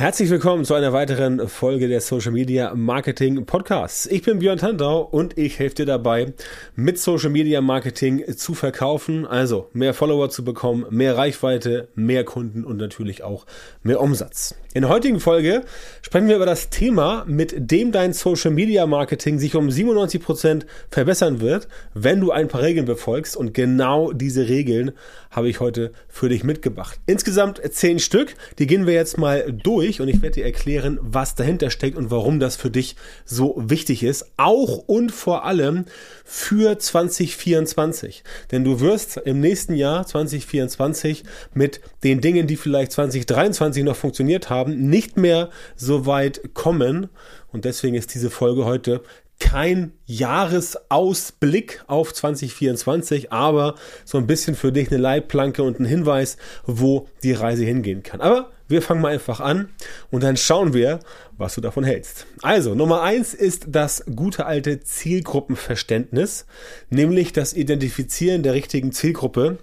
Herzlich willkommen zu einer weiteren Folge der Social Media Marketing Podcasts. Ich bin Björn Tantau und ich helfe dir dabei, mit Social Media Marketing zu verkaufen, also mehr Follower zu bekommen, mehr Reichweite, mehr Kunden und natürlich auch mehr Umsatz. In der heutigen Folge sprechen wir über das Thema, mit dem dein Social Media Marketing sich um 97 Prozent verbessern wird, wenn du ein paar Regeln befolgst und genau diese Regeln habe ich heute für dich mitgebracht. Insgesamt zehn Stück, die gehen wir jetzt mal durch durch und ich werde dir erklären, was dahinter steckt und warum das für dich so wichtig ist. Auch und vor allem für 2024. Denn du wirst im nächsten Jahr 2024 mit den Dingen, die vielleicht 2023 noch funktioniert haben, nicht mehr so weit kommen. Und deswegen ist diese Folge heute kein Jahresausblick auf 2024, aber so ein bisschen für dich eine Leitplanke und ein Hinweis, wo die Reise hingehen kann. Aber wir fangen mal einfach an und dann schauen wir, was du davon hältst. Also, Nummer eins ist das gute alte Zielgruppenverständnis, nämlich das Identifizieren der richtigen Zielgruppe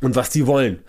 und was die wollen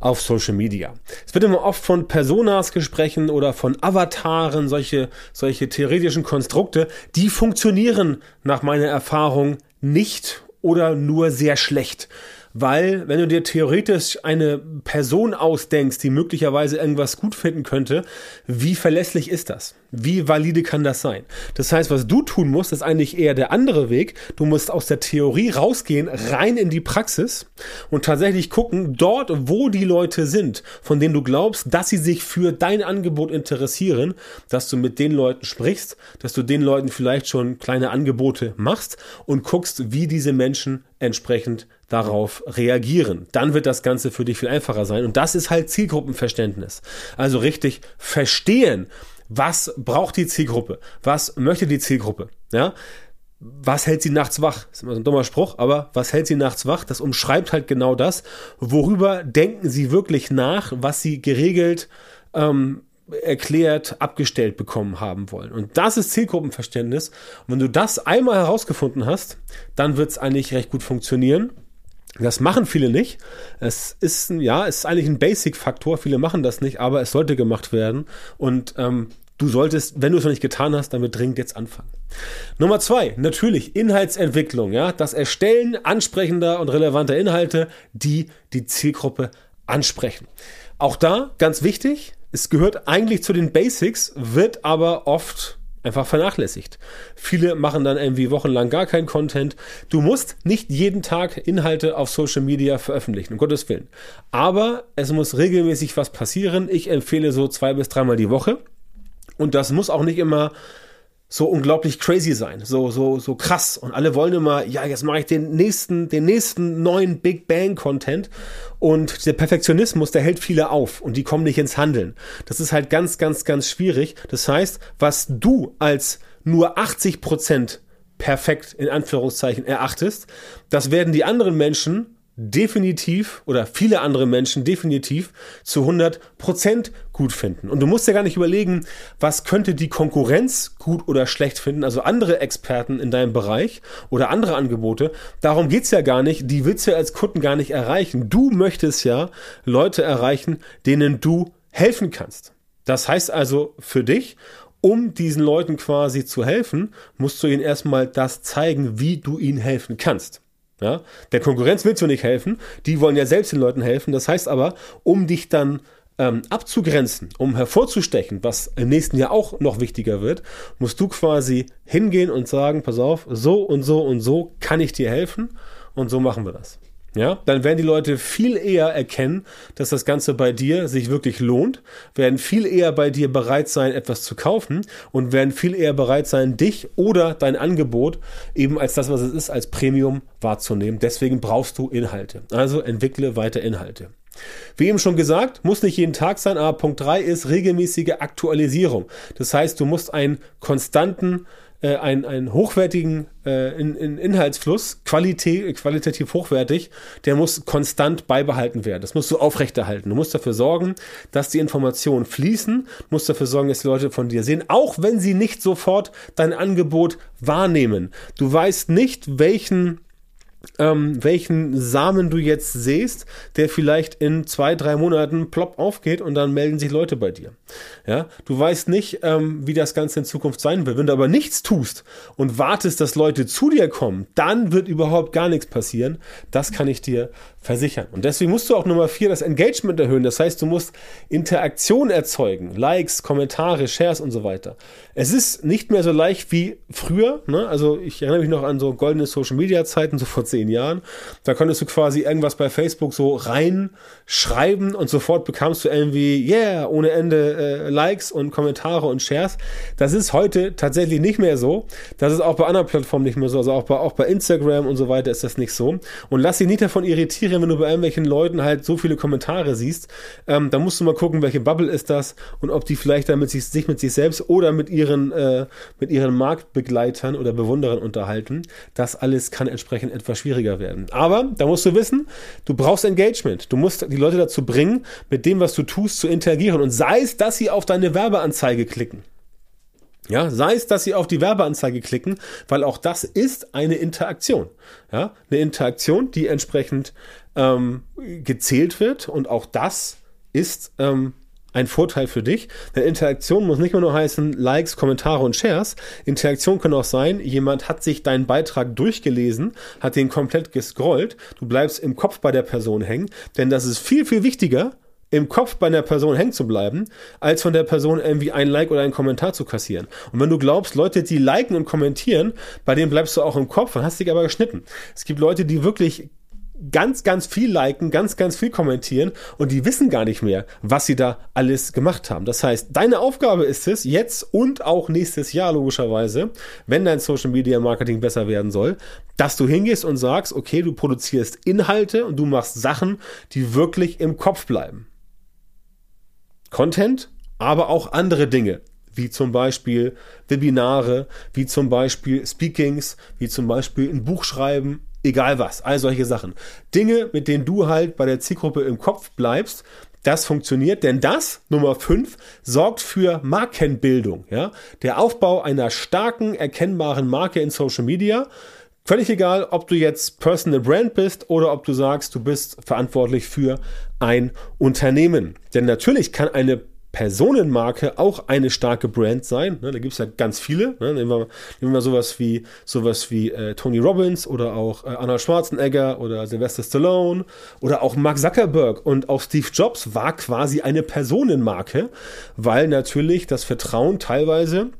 auf Social Media. Es wird immer oft von Personas gesprochen oder von Avataren, solche, solche theoretischen Konstrukte, die funktionieren nach meiner Erfahrung nicht oder nur sehr schlecht. Weil, wenn du dir theoretisch eine Person ausdenkst, die möglicherweise irgendwas gut finden könnte, wie verlässlich ist das? Wie valide kann das sein? Das heißt, was du tun musst, ist eigentlich eher der andere Weg. Du musst aus der Theorie rausgehen, rein in die Praxis und tatsächlich gucken, dort, wo die Leute sind, von denen du glaubst, dass sie sich für dein Angebot interessieren, dass du mit den Leuten sprichst, dass du den Leuten vielleicht schon kleine Angebote machst und guckst, wie diese Menschen entsprechend darauf reagieren. Dann wird das Ganze für dich viel einfacher sein. Und das ist halt Zielgruppenverständnis. Also richtig verstehen, was braucht die Zielgruppe? Was möchte die Zielgruppe? Ja? Was hält sie nachts wach? Das ist immer so ein dummer Spruch, aber was hält sie nachts wach? Das umschreibt halt genau das. Worüber denken sie wirklich nach, was sie geregelt ähm, erklärt, abgestellt bekommen haben wollen. Und das ist Zielgruppenverständnis. Und wenn du das einmal herausgefunden hast, dann wird es eigentlich recht gut funktionieren. Das machen viele nicht. Es ist, ja, es ist eigentlich ein Basic-Faktor. Viele machen das nicht, aber es sollte gemacht werden. Und ähm, du solltest, wenn du es noch nicht getan hast, damit dringend jetzt anfangen. Nummer zwei, natürlich Inhaltsentwicklung, ja, das Erstellen ansprechender und relevanter Inhalte, die die Zielgruppe ansprechen. Auch da ganz wichtig, es gehört eigentlich zu den Basics, wird aber oft einfach vernachlässigt. Viele machen dann irgendwie wochenlang gar keinen Content. Du musst nicht jeden Tag Inhalte auf Social Media veröffentlichen, um Gottes Willen. Aber es muss regelmäßig was passieren. Ich empfehle so zwei bis dreimal die Woche. Und das muss auch nicht immer so unglaublich crazy sein, so so so krass und alle wollen immer, ja, jetzt mache ich den nächsten den nächsten neuen Big Bang Content und der Perfektionismus, der hält viele auf und die kommen nicht ins Handeln. Das ist halt ganz ganz ganz schwierig. Das heißt, was du als nur 80 Prozent perfekt in Anführungszeichen erachtest, das werden die anderen Menschen definitiv oder viele andere Menschen definitiv zu 100 Prozent gut finden. Und du musst ja gar nicht überlegen, was könnte die Konkurrenz gut oder schlecht finden, also andere Experten in deinem Bereich oder andere Angebote. Darum geht's ja gar nicht. Die willst du ja als Kunden gar nicht erreichen. Du möchtest ja Leute erreichen, denen du helfen kannst. Das heißt also für dich, um diesen Leuten quasi zu helfen, musst du ihnen erstmal das zeigen, wie du ihnen helfen kannst. Ja? Der Konkurrenz willst du nicht helfen, die wollen ja selbst den Leuten helfen. Das heißt aber, um dich dann ähm, abzugrenzen, um hervorzustechen, was im nächsten Jahr auch noch wichtiger wird, musst du quasi hingehen und sagen, pass auf, so und so und so kann ich dir helfen und so machen wir das. Ja, dann werden die Leute viel eher erkennen, dass das Ganze bei dir sich wirklich lohnt, werden viel eher bei dir bereit sein, etwas zu kaufen und werden viel eher bereit sein, dich oder dein Angebot eben als das, was es ist, als Premium wahrzunehmen. Deswegen brauchst du Inhalte. Also entwickle weiter Inhalte. Wie eben schon gesagt, muss nicht jeden Tag sein, aber Punkt 3 ist regelmäßige Aktualisierung. Das heißt, du musst einen konstanten äh, einen, einen hochwertigen äh, in, in Inhaltsfluss, Qualität, qualitativ hochwertig, der muss konstant beibehalten werden. Das musst du aufrechterhalten. Du musst dafür sorgen, dass die Informationen fließen, du musst dafür sorgen, dass die Leute von dir sehen, auch wenn sie nicht sofort dein Angebot wahrnehmen. Du weißt nicht, welchen ähm, welchen Samen du jetzt sähst, der vielleicht in zwei, drei Monaten plopp aufgeht und dann melden sich Leute bei dir. Ja, du weißt nicht, ähm, wie das Ganze in Zukunft sein wird. Wenn du aber nichts tust und wartest, dass Leute zu dir kommen, dann wird überhaupt gar nichts passieren. Das kann ich dir versichern. Und deswegen musst du auch Nummer vier das Engagement erhöhen. Das heißt, du musst Interaktion erzeugen, Likes, Kommentare, Shares und so weiter. Es ist nicht mehr so leicht wie früher. Ne? Also ich erinnere mich noch an so goldene Social Media Zeiten, so vor zehn Jahren. Da konntest du quasi irgendwas bei Facebook so reinschreiben und sofort bekamst du irgendwie, yeah, ohne Ende äh, Likes und Kommentare und Shares. Das ist heute tatsächlich nicht mehr so. Das ist auch bei anderen Plattformen nicht mehr so. Also auch bei, auch bei Instagram und so weiter ist das nicht so. Und lass dich nicht davon irritieren, wenn du bei irgendwelchen Leuten halt so viele Kommentare siehst. Ähm, da musst du mal gucken, welche Bubble ist das und ob die vielleicht damit sich, sich mit sich selbst oder mit ihren, äh, mit ihren Marktbegleitern oder Bewunderern unterhalten. Das alles kann entsprechend etwas schwieriger werden. Aber da musst du wissen, du brauchst Engagement. Du musst die Leute dazu bringen, mit dem, was du tust, zu interagieren. Und sei es, dass sie auf deine Werbeanzeige klicken. Ja, sei es, dass sie auf die Werbeanzeige klicken, weil auch das ist eine Interaktion. Ja, eine Interaktion, die entsprechend ähm, gezählt wird und auch das ist ähm, ein Vorteil für dich. Denn Interaktion muss nicht mehr nur heißen Likes, Kommentare und Shares. Interaktion kann auch sein, jemand hat sich deinen Beitrag durchgelesen, hat den komplett gescrollt, du bleibst im Kopf bei der Person hängen, denn das ist viel, viel wichtiger, im Kopf bei einer Person hängen zu bleiben, als von der Person irgendwie ein Like oder einen Kommentar zu kassieren. Und wenn du glaubst, Leute, die liken und kommentieren, bei denen bleibst du auch im Kopf und hast dich aber geschnitten. Es gibt Leute, die wirklich ganz, ganz viel liken, ganz, ganz viel kommentieren und die wissen gar nicht mehr, was sie da alles gemacht haben. Das heißt, deine Aufgabe ist es, jetzt und auch nächstes Jahr logischerweise, wenn dein Social Media Marketing besser werden soll, dass du hingehst und sagst, okay, du produzierst Inhalte und du machst Sachen, die wirklich im Kopf bleiben. Content, aber auch andere Dinge wie zum Beispiel Webinare, wie zum Beispiel Speakings, wie zum Beispiel ein Buch schreiben, egal was, all solche Sachen. Dinge, mit denen du halt bei der Zielgruppe im Kopf bleibst, das funktioniert, denn das, Nummer 5, sorgt für Markenbildung. Ja? Der Aufbau einer starken, erkennbaren Marke in Social Media. Völlig egal, ob du jetzt Personal Brand bist oder ob du sagst, du bist verantwortlich für ein Unternehmen. Denn natürlich kann eine Personenmarke auch eine starke Brand sein. Ne, da gibt es ja ganz viele. Ne? Nehmen, wir, nehmen wir sowas wie sowas wie äh, Tony Robbins oder auch äh, Arnold Schwarzenegger oder Sylvester Stallone oder auch Mark Zuckerberg und auch Steve Jobs war quasi eine Personenmarke, weil natürlich das Vertrauen teilweise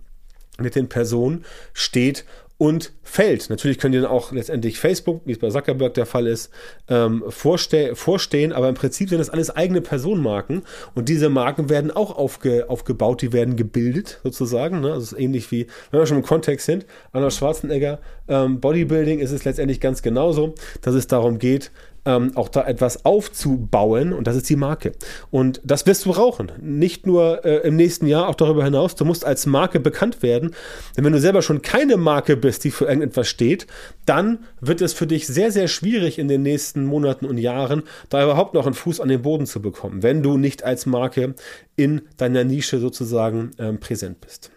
mit den Personen steht und fällt. Natürlich können die dann auch letztendlich Facebook, wie es bei Zuckerberg der Fall ist, ähm, vorste vorstehen, aber im Prinzip sind das alles eigene Personenmarken und diese Marken werden auch aufge aufgebaut, die werden gebildet sozusagen. Ne? Also ist ähnlich wie, wenn wir schon im Kontext sind, Arnold Schwarzenegger, ähm, Bodybuilding ist es letztendlich ganz genauso, dass es darum geht, ähm, auch da etwas aufzubauen und das ist die Marke. Und das wirst du brauchen. Nicht nur äh, im nächsten Jahr, auch darüber hinaus. Du musst als Marke bekannt werden. Denn wenn du selber schon keine Marke bist, die für irgendetwas steht, dann wird es für dich sehr, sehr schwierig in den nächsten Monaten und Jahren, da überhaupt noch einen Fuß an den Boden zu bekommen, wenn du nicht als Marke in deiner Nische sozusagen ähm, präsent bist.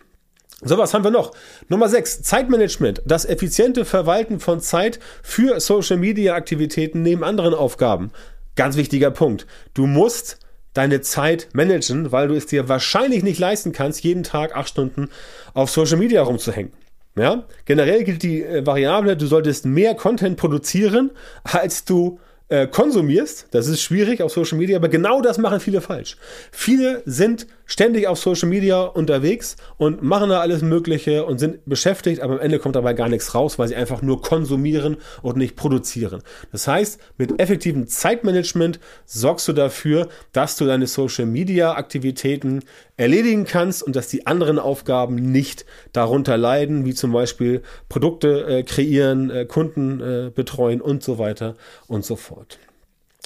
So, was haben wir noch? Nummer 6, Zeitmanagement. Das effiziente Verwalten von Zeit für Social Media Aktivitäten neben anderen Aufgaben. Ganz wichtiger Punkt. Du musst deine Zeit managen, weil du es dir wahrscheinlich nicht leisten kannst, jeden Tag acht Stunden auf Social Media rumzuhängen. Ja? Generell gilt die äh, Variable, du solltest mehr Content produzieren, als du äh, konsumierst. Das ist schwierig auf Social Media, aber genau das machen viele falsch. Viele sind ständig auf Social Media unterwegs und machen da alles Mögliche und sind beschäftigt, aber am Ende kommt dabei gar nichts raus, weil sie einfach nur konsumieren und nicht produzieren. Das heißt, mit effektivem Zeitmanagement sorgst du dafür, dass du deine Social Media Aktivitäten erledigen kannst und dass die anderen Aufgaben nicht darunter leiden, wie zum Beispiel Produkte äh, kreieren, äh, Kunden äh, betreuen und so weiter und so fort.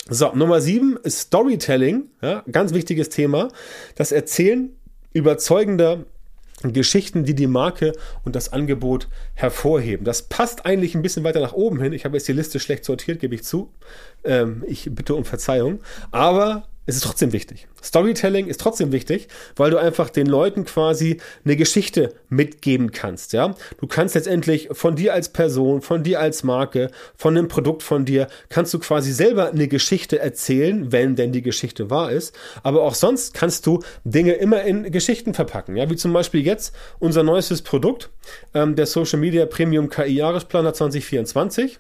So, Nummer sieben ist Storytelling, ja, ganz wichtiges Thema. Das Erzählen überzeugender Geschichten, die die Marke und das Angebot hervorheben. Das passt eigentlich ein bisschen weiter nach oben hin. Ich habe jetzt die Liste schlecht sortiert, gebe ich zu. Ähm, ich bitte um Verzeihung. Aber es ist trotzdem wichtig. Storytelling ist trotzdem wichtig, weil du einfach den Leuten quasi eine Geschichte mitgeben kannst, ja. Du kannst letztendlich von dir als Person, von dir als Marke, von einem Produkt von dir, kannst du quasi selber eine Geschichte erzählen, wenn denn die Geschichte wahr ist. Aber auch sonst kannst du Dinge immer in Geschichten verpacken, ja. Wie zum Beispiel jetzt unser neuestes Produkt, ähm, der Social Media Premium KI Jahresplaner 2024.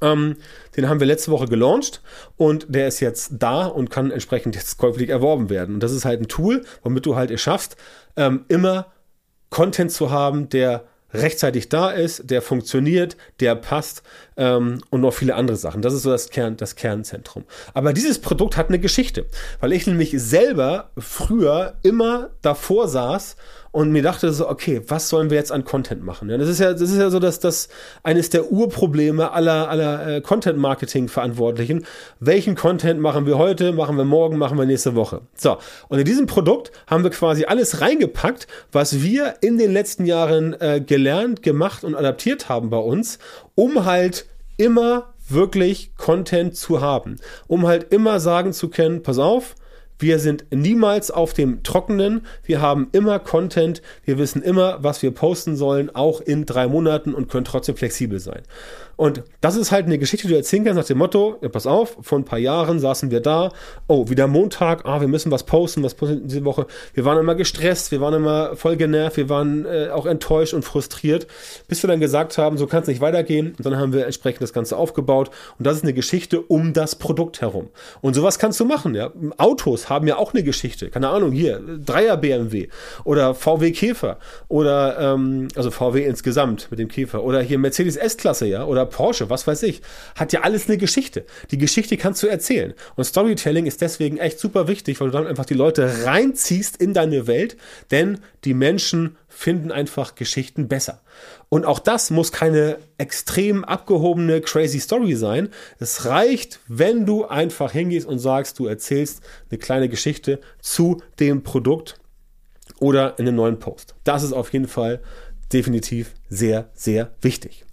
Ähm, den haben wir letzte Woche gelauncht und der ist jetzt da und kann entsprechend jetzt käuflich erworben werden. Und das ist halt ein Tool, womit du halt es schaffst, ähm, immer Content zu haben, der rechtzeitig da ist, der funktioniert, der passt ähm, und noch viele andere Sachen. Das ist so das, Kern, das Kernzentrum. Aber dieses Produkt hat eine Geschichte, weil ich nämlich selber früher immer davor saß und mir dachte so, okay, was sollen wir jetzt an Content machen? Ja, das ist ja, das ist ja so, dass das eines der Urprobleme aller, aller äh, Content-Marketing-Verantwortlichen. Welchen Content machen wir heute, machen wir morgen, machen wir nächste Woche? So. Und in diesem Produkt haben wir quasi alles reingepackt, was wir in den letzten Jahren äh, gelernt, gemacht und adaptiert haben bei uns, um halt immer wirklich Content zu haben. Um halt immer sagen zu können, pass auf, wir sind niemals auf dem Trockenen. Wir haben immer Content. Wir wissen immer, was wir posten sollen, auch in drei Monaten und können trotzdem flexibel sein. Und das ist halt eine Geschichte, die du erzählen kannst nach dem Motto, ja, pass auf, vor ein paar Jahren saßen wir da, oh, wieder Montag, ah, wir müssen was posten, was posten diese Woche. Wir waren immer gestresst, wir waren immer voll genervt, wir waren äh, auch enttäuscht und frustriert, bis wir dann gesagt haben, so kann es nicht weitergehen. Und dann haben wir entsprechend das Ganze aufgebaut. Und das ist eine Geschichte um das Produkt herum. Und sowas kannst du machen, ja. Autos haben ja auch eine Geschichte. Keine Ahnung, hier, Dreier BMW oder VW Käfer oder, ähm, also VW insgesamt mit dem Käfer oder hier Mercedes S-Klasse, ja, oder Porsche, was weiß ich, hat ja alles eine Geschichte. Die Geschichte kannst du erzählen. Und Storytelling ist deswegen echt super wichtig, weil du dann einfach die Leute reinziehst in deine Welt, denn die Menschen finden einfach Geschichten besser. Und auch das muss keine extrem abgehobene, crazy Story sein. Es reicht, wenn du einfach hingehst und sagst, du erzählst eine kleine Geschichte zu dem Produkt oder in einem neuen Post. Das ist auf jeden Fall definitiv sehr, sehr wichtig.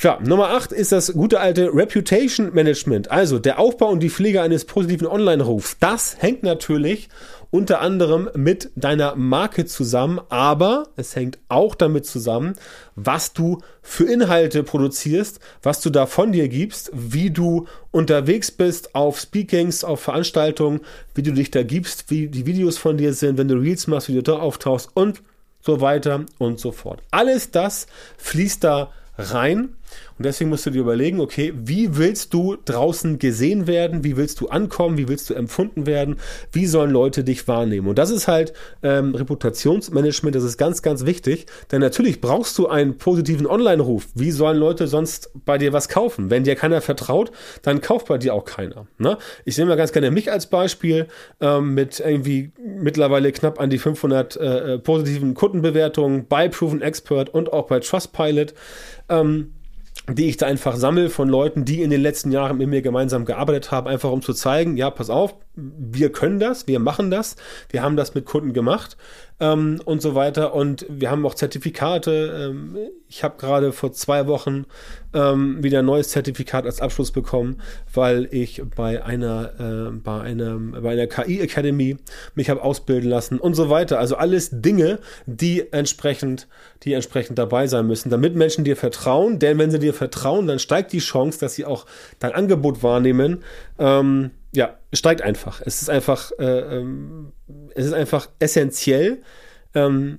Ja, Nummer 8 ist das gute alte Reputation Management, also der Aufbau und die Pflege eines positiven Online-Rufs. Das hängt natürlich unter anderem mit deiner Marke zusammen, aber es hängt auch damit zusammen, was du für Inhalte produzierst, was du da von dir gibst, wie du unterwegs bist auf Speakings, auf Veranstaltungen, wie du dich da gibst, wie die Videos von dir sind, wenn du Reels machst, wie du da auftauchst und so weiter und so fort. Alles das fließt da rein. Und deswegen musst du dir überlegen, okay, wie willst du draußen gesehen werden? Wie willst du ankommen? Wie willst du empfunden werden? Wie sollen Leute dich wahrnehmen? Und das ist halt ähm, Reputationsmanagement, das ist ganz, ganz wichtig. Denn natürlich brauchst du einen positiven Online-Ruf. Wie sollen Leute sonst bei dir was kaufen? Wenn dir keiner vertraut, dann kauft bei dir auch keiner. Ne? Ich nehme mal ganz gerne mich als Beispiel ähm, mit irgendwie mittlerweile knapp an die 500 äh, äh, positiven Kundenbewertungen bei Proven Expert und auch bei Trustpilot ähm, die ich da einfach sammle von Leuten, die in den letzten Jahren mit mir gemeinsam gearbeitet haben, einfach um zu zeigen, ja, pass auf, wir können das, wir machen das, wir haben das mit Kunden gemacht ähm, und so weiter. Und wir haben auch Zertifikate. Ähm, ich habe gerade vor zwei Wochen ähm, wieder ein neues Zertifikat als Abschluss bekommen, weil ich bei einer, äh, bei einer, bei einer KI Academy mich habe ausbilden lassen und so weiter. Also alles Dinge, die entsprechend, die entsprechend dabei sein müssen, damit Menschen dir vertrauen. Denn wenn sie dir vertrauen, dann steigt die Chance, dass sie auch dein Angebot wahrnehmen. Ähm, ja, steigt einfach. Es ist einfach, äh, ähm, es ist einfach essentiell. Ähm,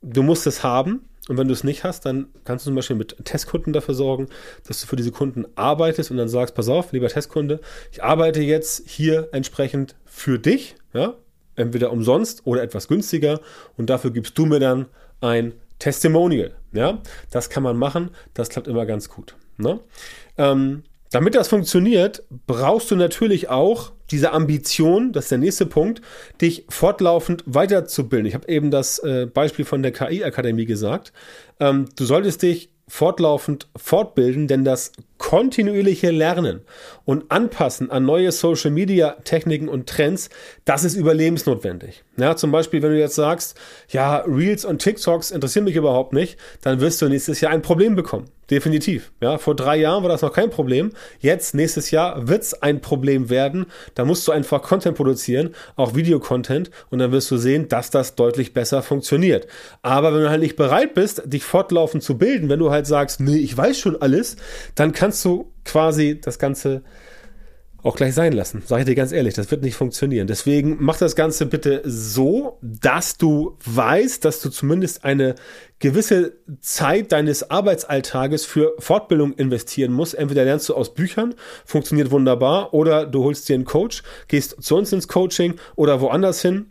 du musst es haben. Und wenn du es nicht hast, dann kannst du zum Beispiel mit Testkunden dafür sorgen, dass du für diese Kunden arbeitest und dann sagst, pass auf, lieber Testkunde, ich arbeite jetzt hier entsprechend für dich, ja, entweder umsonst oder etwas günstiger und dafür gibst du mir dann ein Testimonial, ja. Das kann man machen, das klappt immer ganz gut. Ne? Ähm, damit das funktioniert, brauchst du natürlich auch diese Ambition, das ist der nächste Punkt, dich fortlaufend weiterzubilden. Ich habe eben das äh, Beispiel von der KI-Akademie gesagt. Ähm, du solltest dich fortlaufend fortbilden, denn das kontinuierliche Lernen und Anpassen an neue Social Media Techniken und Trends, das ist überlebensnotwendig. Ja, zum Beispiel, wenn du jetzt sagst, ja, Reels und TikToks interessieren mich überhaupt nicht, dann wirst du nächstes Jahr ein Problem bekommen. Definitiv. Ja, vor drei Jahren war das noch kein Problem. Jetzt, nächstes Jahr, wird es ein Problem werden. Da musst du einfach Content produzieren, auch Videocontent, und dann wirst du sehen, dass das deutlich besser funktioniert. Aber wenn du halt nicht bereit bist, dich fortlaufend zu bilden, wenn du halt sagst, nee, ich weiß schon alles, dann kannst du quasi das Ganze auch gleich sein lassen. Sage ich dir ganz ehrlich, das wird nicht funktionieren. Deswegen mach das Ganze bitte so, dass du weißt, dass du zumindest eine gewisse Zeit deines Arbeitsalltages für Fortbildung investieren musst. Entweder lernst du aus Büchern, funktioniert wunderbar, oder du holst dir einen Coach, gehst zu uns ins Coaching oder woanders hin.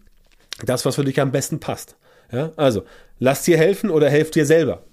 Das, was für dich am besten passt. Ja, also lass dir helfen oder helf dir selber.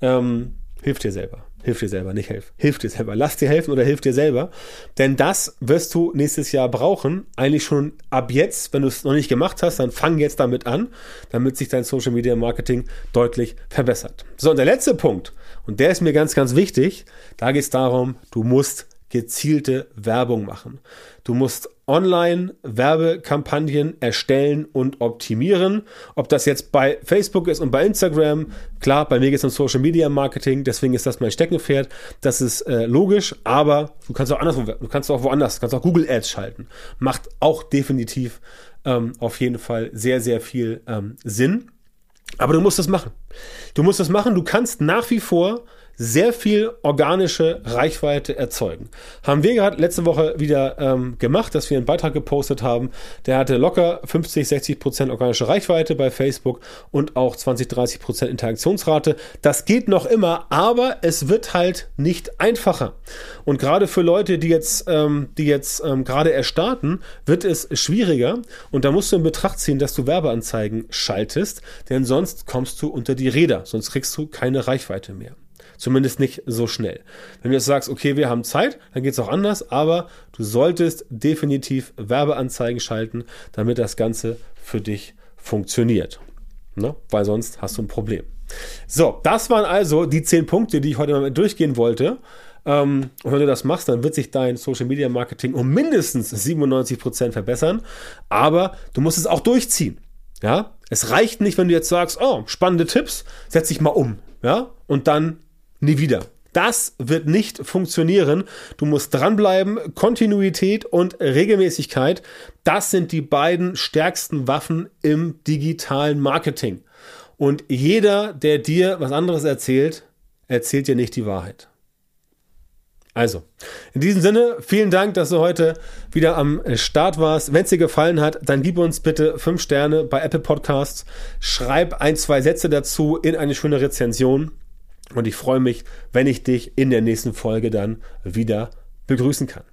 Ähm, hilf dir selber. Hilf dir selber, nicht helf. Hilf dir selber. Lass dir helfen oder hilf dir selber. Denn das wirst du nächstes Jahr brauchen. Eigentlich schon ab jetzt. Wenn du es noch nicht gemacht hast, dann fang jetzt damit an, damit sich dein Social Media Marketing deutlich verbessert. So, und der letzte Punkt, und der ist mir ganz, ganz wichtig, da geht es darum, du musst gezielte Werbung machen. Du musst online Werbekampagnen erstellen und optimieren. Ob das jetzt bei Facebook ist und bei Instagram, klar, bei mir geht es um Social Media Marketing, deswegen ist das mein Steckenpferd. Das ist äh, logisch, aber du kannst auch andersrum, du kannst auch woanders, du kannst auch Google Ads schalten. Macht auch definitiv ähm, auf jeden Fall sehr, sehr viel ähm, Sinn. Aber du musst das machen. Du musst das machen. Du kannst nach wie vor sehr viel organische Reichweite erzeugen. Haben wir gerade letzte Woche wieder ähm, gemacht, dass wir einen Beitrag gepostet haben. Der hatte locker 50, 60 Prozent organische Reichweite bei Facebook und auch 20, 30 Prozent Interaktionsrate. Das geht noch immer, aber es wird halt nicht einfacher. Und gerade für Leute, die jetzt, ähm, die jetzt ähm, gerade erstarten, wird es schwieriger. Und da musst du in Betracht ziehen, dass du Werbeanzeigen schaltest, denn sonst kommst du unter die Räder, sonst kriegst du keine Reichweite mehr. Zumindest nicht so schnell. Wenn du jetzt sagst, okay, wir haben Zeit, dann geht es auch anders, aber du solltest definitiv Werbeanzeigen schalten, damit das Ganze für dich funktioniert. Ne? Weil sonst hast du ein Problem. So, das waren also die zehn Punkte, die ich heute mal durchgehen wollte. Ähm, und wenn du das machst, dann wird sich dein Social Media Marketing um mindestens 97 Prozent verbessern. Aber du musst es auch durchziehen. Ja, es reicht nicht, wenn du jetzt sagst, oh, spannende Tipps, setz dich mal um. Ja, und dann nie wieder. Das wird nicht funktionieren. Du musst dranbleiben. Kontinuität und Regelmäßigkeit, das sind die beiden stärksten Waffen im digitalen Marketing. Und jeder, der dir was anderes erzählt, erzählt dir nicht die Wahrheit. Also, in diesem Sinne, vielen Dank, dass du heute wieder am Start warst. Wenn es dir gefallen hat, dann gib uns bitte fünf Sterne bei Apple Podcasts. Schreib ein, zwei Sätze dazu in eine schöne Rezension. Und ich freue mich, wenn ich dich in der nächsten Folge dann wieder begrüßen kann.